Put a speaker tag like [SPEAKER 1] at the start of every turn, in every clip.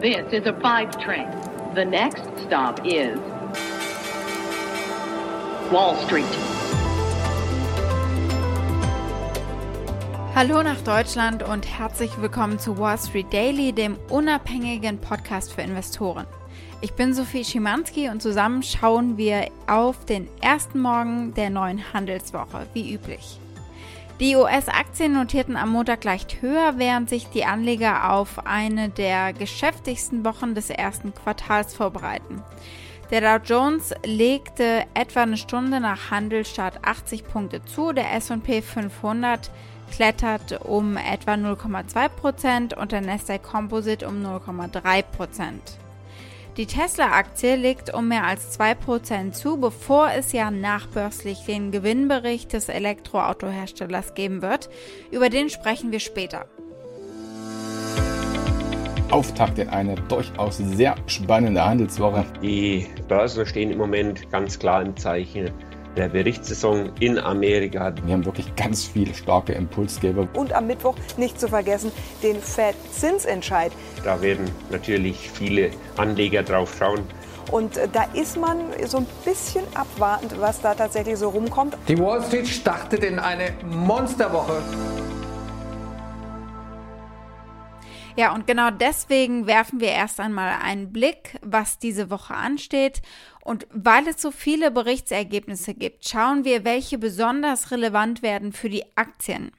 [SPEAKER 1] This is a five train. The next stop is Wall Street.
[SPEAKER 2] Hallo nach Deutschland und herzlich willkommen zu Wall Street Daily, dem unabhängigen Podcast für Investoren. Ich bin Sophie Schimanski und zusammen schauen wir auf den ersten Morgen der neuen Handelswoche, wie üblich. Die US-Aktien notierten am Montag leicht höher, während sich die Anleger auf eine der geschäftigsten Wochen des ersten Quartals vorbereiten. Der Dow Jones legte etwa eine Stunde nach Handelstart 80 Punkte zu, der S&P 500 klettert um etwa 0,2% und der Nasdaq Composite um 0,3%. Die Tesla-Aktie legt um mehr als 2% zu, bevor es ja nachbörslich den Gewinnbericht des Elektroautoherstellers geben wird. Über den sprechen wir später.
[SPEAKER 3] Auftakt in eine durchaus sehr spannende Handelswoche.
[SPEAKER 4] Die Börsen stehen im Moment ganz klar im Zeichen der Berichtssaison in Amerika.
[SPEAKER 3] Wir haben wirklich ganz viele starke Impulsgeber.
[SPEAKER 5] Und am Mittwoch nicht zu vergessen den Fed-Zinsentscheid.
[SPEAKER 4] Da werden natürlich viele Anleger drauf schauen.
[SPEAKER 5] Und äh, da ist man so ein bisschen abwartend, was da tatsächlich so rumkommt.
[SPEAKER 6] Die Wall Street startet in eine Monsterwoche.
[SPEAKER 2] Ja, und genau deswegen werfen wir erst einmal einen Blick, was diese Woche ansteht. Und weil es so viele Berichtsergebnisse gibt, schauen wir, welche besonders relevant werden für die Aktien.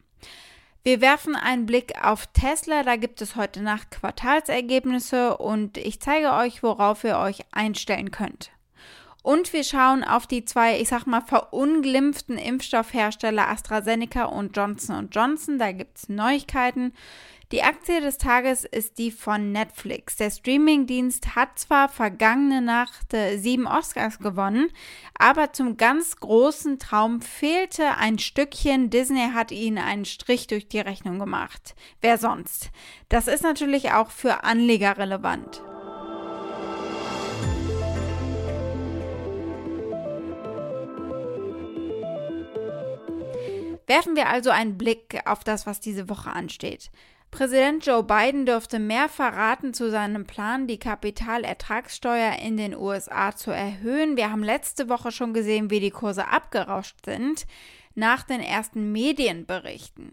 [SPEAKER 2] Wir werfen einen Blick auf Tesla, da gibt es heute Nacht Quartalsergebnisse und ich zeige euch, worauf ihr euch einstellen könnt. Und wir schauen auf die zwei, ich sag mal, verunglimpften Impfstoffhersteller AstraZeneca und Johnson Johnson. Da gibt es Neuigkeiten. Die Aktie des Tages ist die von Netflix. Der Streamingdienst hat zwar vergangene Nacht äh, sieben Oscars gewonnen, aber zum ganz großen Traum fehlte ein Stückchen. Disney hat ihnen einen Strich durch die Rechnung gemacht. Wer sonst? Das ist natürlich auch für Anleger relevant. Werfen wir also einen Blick auf das, was diese Woche ansteht. Präsident Joe Biden dürfte mehr verraten zu seinem Plan, die Kapitalertragssteuer in den USA zu erhöhen. Wir haben letzte Woche schon gesehen, wie die Kurse abgerauscht sind nach den ersten Medienberichten.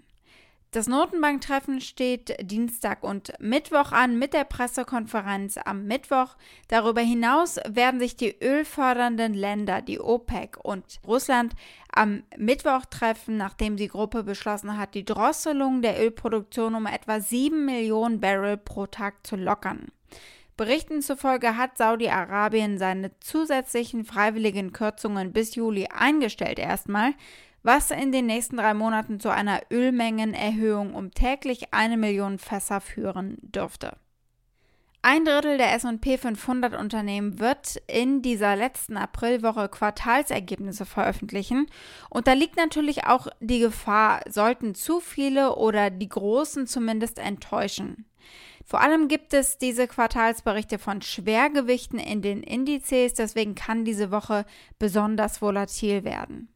[SPEAKER 2] Das Notenbanktreffen steht Dienstag und Mittwoch an mit der Pressekonferenz am Mittwoch. Darüber hinaus werden sich die ölfördernden Länder, die OPEC und Russland, am Mittwoch treffen, nachdem die Gruppe beschlossen hat, die Drosselung der Ölproduktion um etwa 7 Millionen Barrel pro Tag zu lockern. Berichten zufolge hat Saudi-Arabien seine zusätzlichen freiwilligen Kürzungen bis Juli eingestellt erstmal was in den nächsten drei Monaten zu einer Ölmengenerhöhung um täglich eine Million Fässer führen dürfte. Ein Drittel der SP 500 Unternehmen wird in dieser letzten Aprilwoche Quartalsergebnisse veröffentlichen. Und da liegt natürlich auch die Gefahr, sollten zu viele oder die Großen zumindest enttäuschen. Vor allem gibt es diese Quartalsberichte von Schwergewichten in den Indizes, deswegen kann diese Woche besonders volatil werden.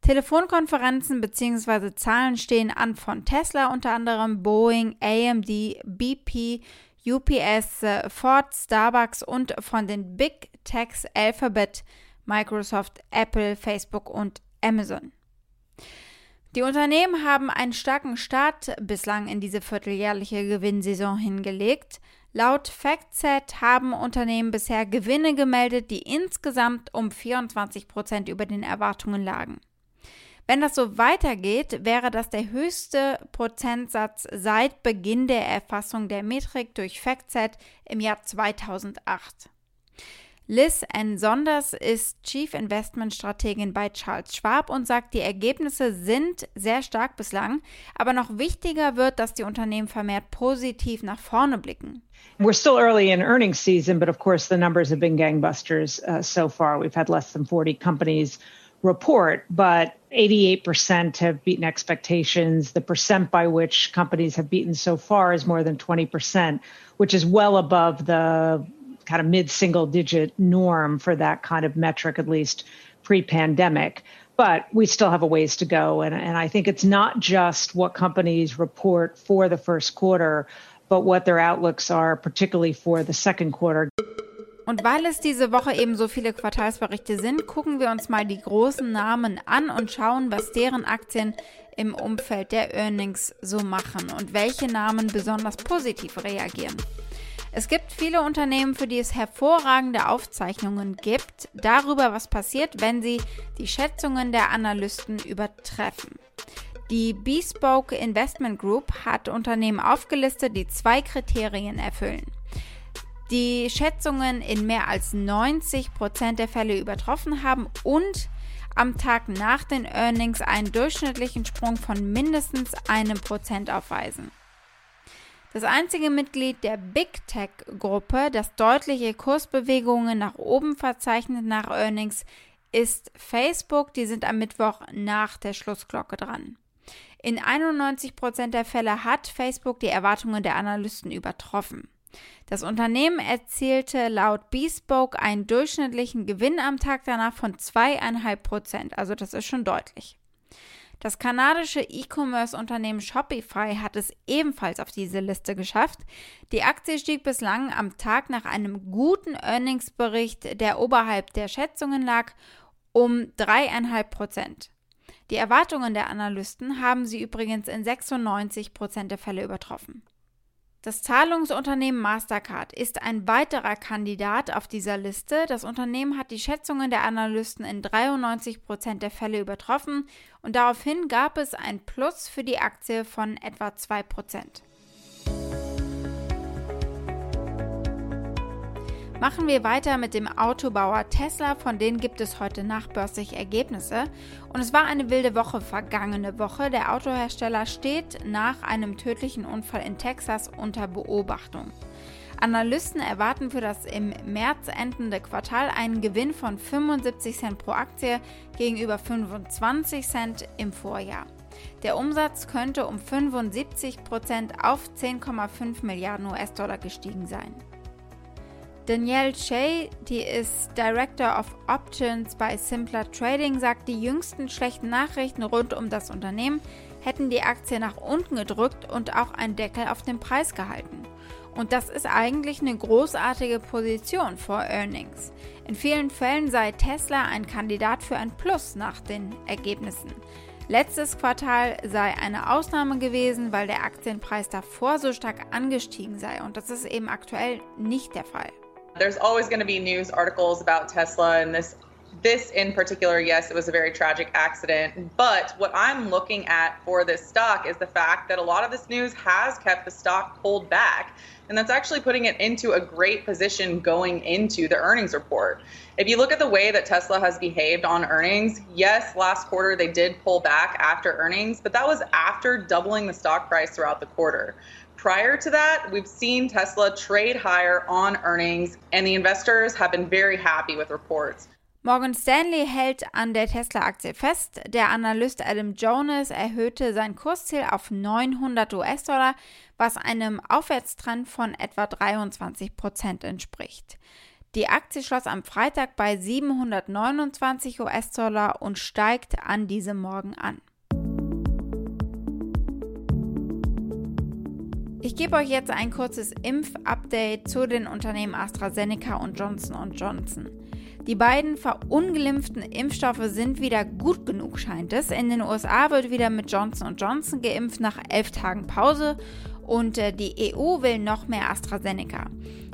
[SPEAKER 2] Telefonkonferenzen bzw. Zahlen stehen an von Tesla unter anderem, Boeing, AMD, BP, UPS, Ford, Starbucks und von den Big Techs Alphabet, Microsoft, Apple, Facebook und Amazon. Die Unternehmen haben einen starken Start bislang in diese vierteljährliche Gewinnsaison hingelegt. Laut FactSet haben Unternehmen bisher Gewinne gemeldet, die insgesamt um 24 Prozent über den Erwartungen lagen. Wenn das so weitergeht, wäre das der höchste Prozentsatz seit Beginn der Erfassung der Metrik durch FactSet im Jahr 2008. Liz N. Sonders ist Chief Investment Strategin bei Charles Schwab und sagt, die Ergebnisse sind sehr stark bislang, aber noch wichtiger wird, dass die Unternehmen vermehrt positiv nach vorne blicken.
[SPEAKER 7] We're still early in earnings season, but of course the numbers have been gangbusters uh, so far. We've had less than 40 companies report, but 88% have beaten expectations. The percent by which companies have beaten so far is more than 20%, which is well above the kind of mid single digit norm for that kind of metric, at least pre pandemic. But we still have a ways to go. And, and I think it's not just what companies report for the first quarter, but what their outlooks are, particularly for the second quarter.
[SPEAKER 2] Und weil es diese Woche eben so viele Quartalsberichte sind, gucken wir uns mal die großen Namen an und schauen, was deren Aktien im Umfeld der Earnings so machen und welche Namen besonders positiv reagieren. Es gibt viele Unternehmen, für die es hervorragende Aufzeichnungen gibt darüber, was passiert, wenn sie die Schätzungen der Analysten übertreffen. Die Bespoke Investment Group hat Unternehmen aufgelistet, die zwei Kriterien erfüllen die Schätzungen in mehr als 90 Prozent der Fälle übertroffen haben und am Tag nach den Earnings einen durchschnittlichen Sprung von mindestens einem Prozent aufweisen. Das einzige Mitglied der Big Tech Gruppe, das deutliche Kursbewegungen nach oben verzeichnet nach Earnings, ist Facebook. Die sind am Mittwoch nach der Schlussglocke dran. In 91 Prozent der Fälle hat Facebook die Erwartungen der Analysten übertroffen. Das Unternehmen erzielte laut Bespoke einen durchschnittlichen Gewinn am Tag danach von zweieinhalb Prozent. Also das ist schon deutlich. Das kanadische E-Commerce-Unternehmen Shopify hat es ebenfalls auf diese Liste geschafft. Die Aktie stieg bislang am Tag nach einem guten Earnings-Bericht, der oberhalb der Schätzungen lag, um dreieinhalb Prozent. Die Erwartungen der Analysten haben sie übrigens in 96 Prozent der Fälle übertroffen. Das Zahlungsunternehmen Mastercard ist ein weiterer Kandidat auf dieser Liste. Das Unternehmen hat die Schätzungen der Analysten in 93 Prozent der Fälle übertroffen und daraufhin gab es ein Plus für die Aktie von etwa 2 Prozent. Machen wir weiter mit dem Autobauer Tesla, von denen gibt es heute nachbörslich Ergebnisse. Und es war eine wilde Woche vergangene Woche. Der Autohersteller steht nach einem tödlichen Unfall in Texas unter Beobachtung. Analysten erwarten für das im März endende Quartal einen Gewinn von 75 Cent pro Aktie gegenüber 25 Cent im Vorjahr. Der Umsatz könnte um 75 Prozent auf 10,5 Milliarden US-Dollar gestiegen sein. Danielle Shea, die ist Director of Options bei Simpler Trading, sagt, die jüngsten schlechten Nachrichten rund um das Unternehmen hätten die Aktie nach unten gedrückt und auch einen Deckel auf den Preis gehalten. Und das ist eigentlich eine großartige Position vor Earnings. In vielen Fällen sei Tesla ein Kandidat für ein Plus nach den Ergebnissen. Letztes Quartal sei eine Ausnahme gewesen, weil der Aktienpreis davor so stark angestiegen sei. Und das ist eben aktuell nicht der Fall.
[SPEAKER 8] There's always going to be news articles about Tesla and this this in particular, yes, it was a very tragic accident. But what I'm looking at for this stock is the fact that a lot of this news has kept the stock pulled back. And that's actually putting it into a great position going into the earnings report. If you look at the way that Tesla has behaved on earnings, yes, last quarter they did pull back after earnings, but that was after doubling the stock price throughout the quarter. Prior to that, we've seen Tesla trade higher on earnings, and the investors have been very happy with reports.
[SPEAKER 2] Morgan Stanley hält an der Tesla-Aktie fest. Der Analyst Adam Jonas erhöhte sein Kursziel auf 900 US-Dollar, was einem Aufwärtstrend von etwa 23 Prozent entspricht. Die Aktie schloss am Freitag bei 729 US-Dollar und steigt an diesem Morgen an. Ich gebe euch jetzt ein kurzes Impfupdate zu den Unternehmen AstraZeneca und Johnson Johnson. Die beiden verunglimpften Impfstoffe sind wieder gut genug, scheint es. In den USA wird wieder mit Johnson Johnson geimpft nach elf Tagen Pause und äh, die EU will noch mehr AstraZeneca.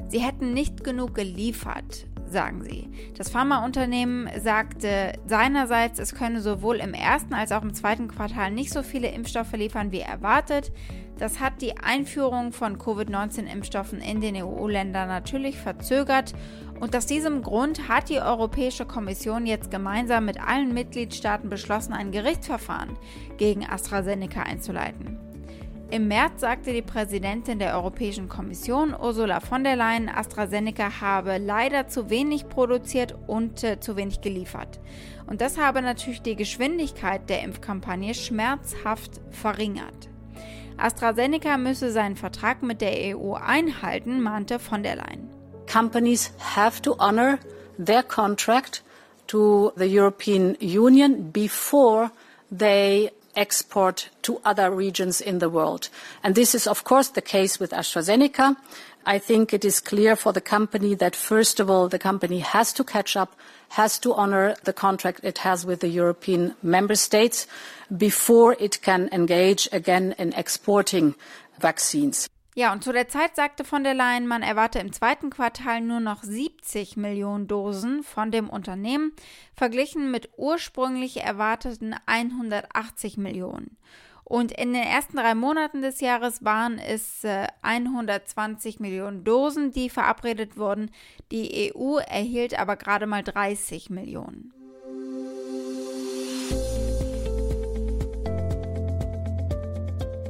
[SPEAKER 2] Sie hätten nicht genug geliefert, sagen sie. Das Pharmaunternehmen sagte seinerseits, es könne sowohl im ersten als auch im zweiten Quartal nicht so viele Impfstoffe liefern wie erwartet. Das hat die Einführung von Covid-19-Impfstoffen in den EU-Ländern natürlich verzögert und aus diesem Grund hat die Europäische Kommission jetzt gemeinsam mit allen Mitgliedstaaten beschlossen, ein Gerichtsverfahren gegen AstraZeneca einzuleiten. Im März sagte die Präsidentin der Europäischen Kommission, Ursula von der Leyen, AstraZeneca habe leider zu wenig produziert und äh, zu wenig geliefert. Und das habe natürlich die Geschwindigkeit der Impfkampagne schmerzhaft verringert. AstraZeneca müsse seinen Vertrag mit der EU einhalten, mahnte von der Leyen.
[SPEAKER 9] Companies have to honor their contract to the European Union before they export to other regions in the world. And this is, of course, the case with AstraZeneca. I think it is clear for the company that, first of all, the company has to catch up, has to honor the contract it has with the European member states before it can engage again in exporting vaccines.
[SPEAKER 2] Ja, und zu der Zeit sagte von der Leyen, man erwarte im zweiten Quartal nur noch 70 Millionen Dosen von dem Unternehmen, verglichen mit ursprünglich erwarteten 180 Millionen. Und in den ersten drei Monaten des Jahres waren es äh, 120 Millionen Dosen, die verabredet wurden. Die EU erhielt aber gerade mal 30 Millionen.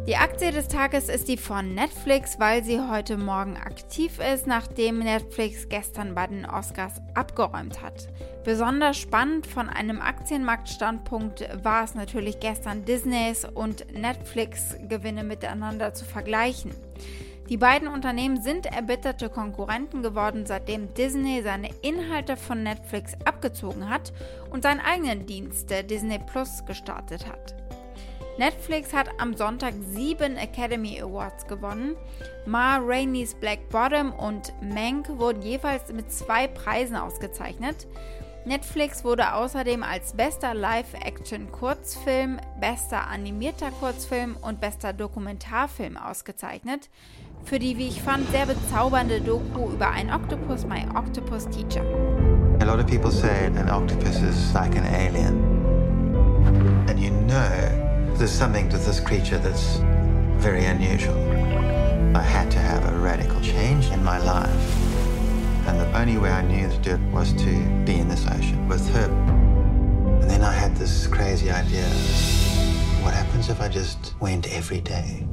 [SPEAKER 2] Die Aktie des Tages ist die von Netflix, weil sie heute Morgen aktiv ist, nachdem Netflix gestern bei den Oscars abgeräumt hat. Besonders spannend von einem Aktienmarktstandpunkt war es natürlich gestern Disneys und Netflix Gewinne miteinander zu vergleichen. Die beiden Unternehmen sind erbitterte Konkurrenten geworden, seitdem Disney seine Inhalte von Netflix abgezogen hat und seinen eigenen Dienst, der Disney Plus, gestartet hat. Netflix hat am Sonntag sieben Academy Awards gewonnen. Ma Rainey's Black Bottom und Mank wurden jeweils mit zwei Preisen ausgezeichnet. Netflix wurde außerdem als bester Live-Action-Kurzfilm, bester animierter Kurzfilm und bester Dokumentarfilm ausgezeichnet. Für die, wie ich fand, sehr bezaubernde Doku über einen Octopus, My Octopus Teacher.
[SPEAKER 10] A lot of people say an octopus is like an alien. And you know There's something to this creature that's very unusual. I had to have a radical change in my life. And the only way I knew to do it was to be in this ocean with her. And then I had this crazy idea. What happens if I just went every day?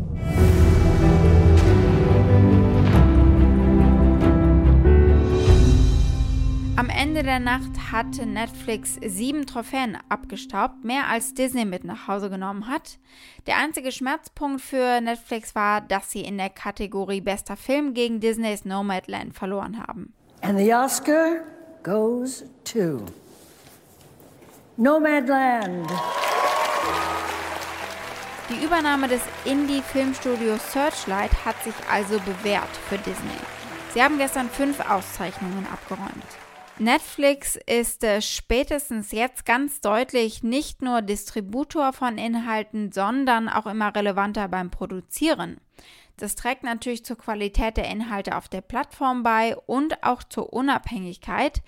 [SPEAKER 2] Am Ende der Nacht hatte Netflix sieben Trophäen abgestaubt, mehr als Disney mit nach Hause genommen hat. Der einzige Schmerzpunkt für Netflix war, dass sie in der Kategorie Bester Film gegen Disneys Nomadland verloren haben.
[SPEAKER 11] And the Oscar goes to Nomadland.
[SPEAKER 2] Die Übernahme des Indie-Filmstudios Searchlight hat sich also bewährt für Disney. Sie haben gestern fünf Auszeichnungen abgeräumt. Netflix ist äh, spätestens jetzt ganz deutlich nicht nur Distributor von Inhalten, sondern auch immer relevanter beim Produzieren. Das trägt natürlich zur Qualität der Inhalte auf der Plattform bei und auch zur Unabhängigkeit,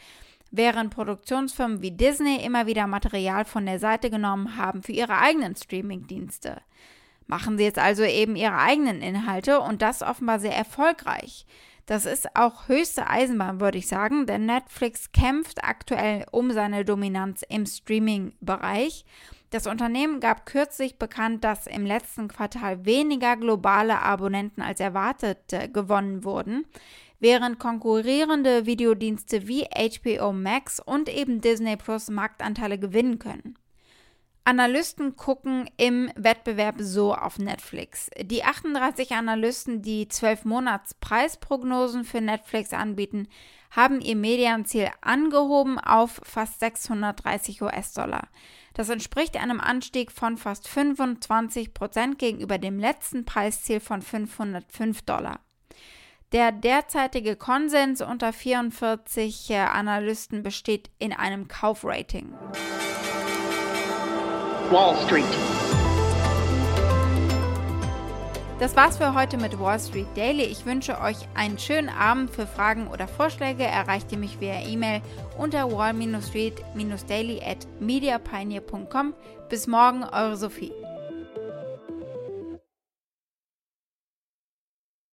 [SPEAKER 2] während Produktionsfirmen wie Disney immer wieder Material von der Seite genommen haben für ihre eigenen Streamingdienste. Machen sie jetzt also eben ihre eigenen Inhalte und das offenbar sehr erfolgreich. Das ist auch höchste Eisenbahn, würde ich sagen, denn Netflix kämpft aktuell um seine Dominanz im Streaming-Bereich. Das Unternehmen gab kürzlich bekannt, dass im letzten Quartal weniger globale Abonnenten als erwartet äh, gewonnen wurden, während konkurrierende Videodienste wie HBO Max und eben Disney Plus Marktanteile gewinnen können. Analysten gucken im Wettbewerb so auf Netflix. Die 38 Analysten, die 12 Monats Preisprognosen für Netflix anbieten, haben ihr Medianziel angehoben auf fast 630 US-Dollar. Das entspricht einem Anstieg von fast 25 Prozent gegenüber dem letzten Preisziel von 505 Dollar. Der derzeitige Konsens unter 44 äh, Analysten besteht in einem Kaufrating. Wall Street. Das war's für heute mit Wall Street Daily. Ich wünsche euch einen schönen Abend. Für Fragen oder Vorschläge erreicht ihr mich via E-Mail unter wall-street-daily at mediapioneer.com. Bis morgen, eure Sophie.